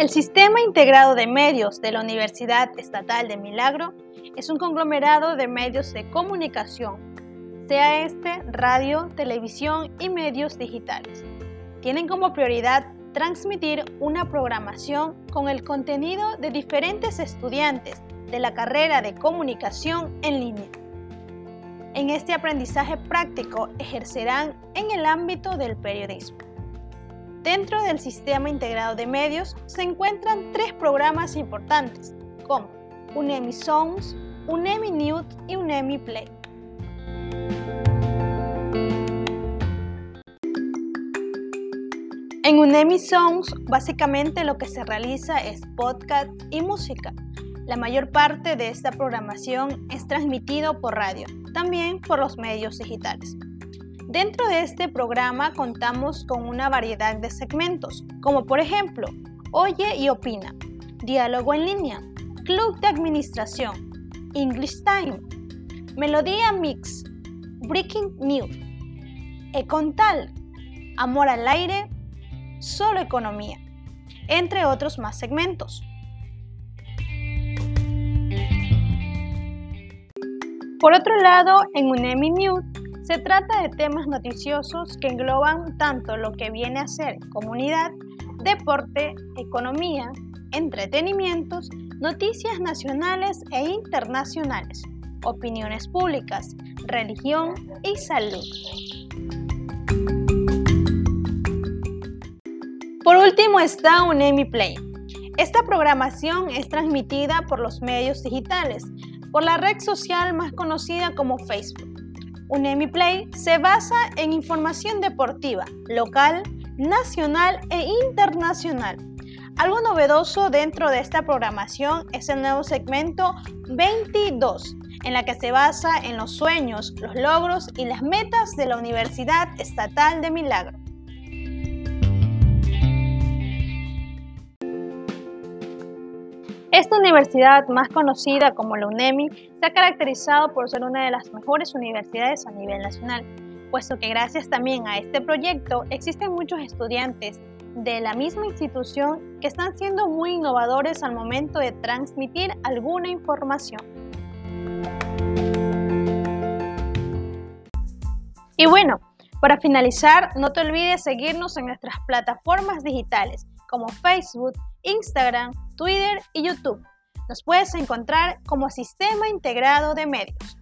El Sistema Integrado de Medios de la Universidad Estatal de Milagro es un conglomerado de medios de comunicación, sea este radio, televisión y medios digitales. Tienen como prioridad transmitir una programación con el contenido de diferentes estudiantes de la carrera de comunicación en línea. En este aprendizaje práctico ejercerán en el ámbito del periodismo. Dentro del sistema integrado de medios se encuentran tres programas importantes, como UNEMI Songs, UNEMI News y UNEMI Play. En UNEMI Songs, básicamente lo que se realiza es podcast y música. La mayor parte de esta programación es transmitido por radio, también por los medios digitales. Dentro de este programa contamos con una variedad de segmentos, como por ejemplo, Oye y Opina, Diálogo en línea, Club de Administración, English Time, Melodía Mix, Breaking News, Econtal, Amor al Aire, Solo Economía, entre otros más segmentos. Por otro lado, en UNEMI News se trata de temas noticiosos que engloban tanto lo que viene a ser comunidad, deporte, economía, entretenimientos, noticias nacionales e internacionales, opiniones públicas, religión y salud. Por último está UNEMI Play. Esta programación es transmitida por los medios digitales, por la red social más conocida como Facebook UNEMI Play se basa en información deportiva, local, nacional e internacional. Algo novedoso dentro de esta programación es el nuevo segmento 22, en la que se basa en los sueños, los logros y las metas de la Universidad Estatal de Milagro. Esta universidad, más conocida como la UNEMI, se ha caracterizado por ser una de las mejores universidades a nivel nacional, puesto que gracias también a este proyecto existen muchos estudiantes de la misma institución que están siendo muy innovadores al momento de transmitir alguna información. Y bueno, para finalizar, no te olvides seguirnos en nuestras plataformas digitales como Facebook, Instagram, Twitter y YouTube. Nos puedes encontrar como Sistema Integrado de Medios.